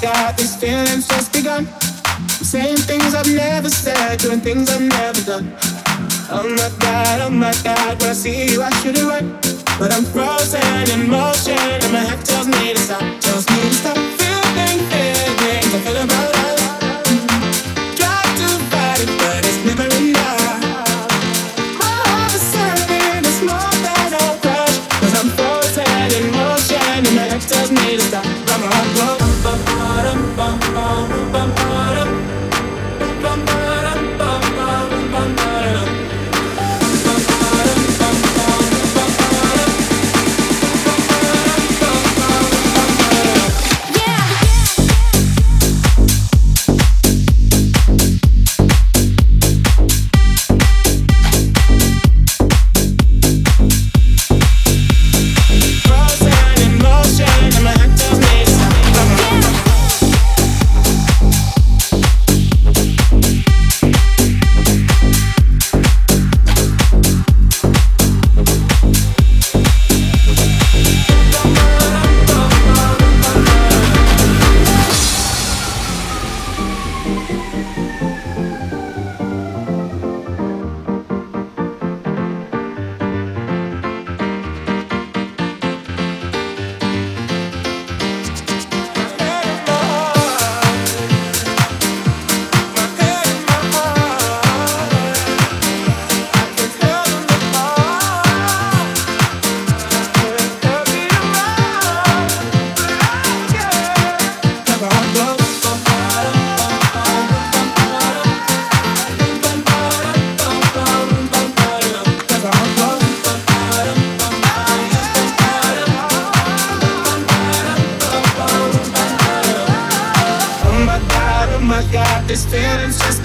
God, these feelings just begun. I'm saying things I've never said, doing things I've never done. Oh my God, oh my God, when I see you, I should it right. But I'm frozen in motion, and my head tells me to stop, tells me to stop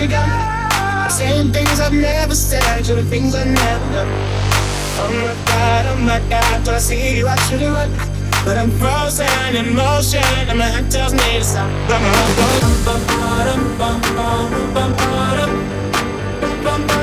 just. Saying things I've never said, doing things I've never done. Oh my god, oh my god, when I see you, I should have. But I'm frozen in motion, and my head tells me to stop. But my goes bum, bum,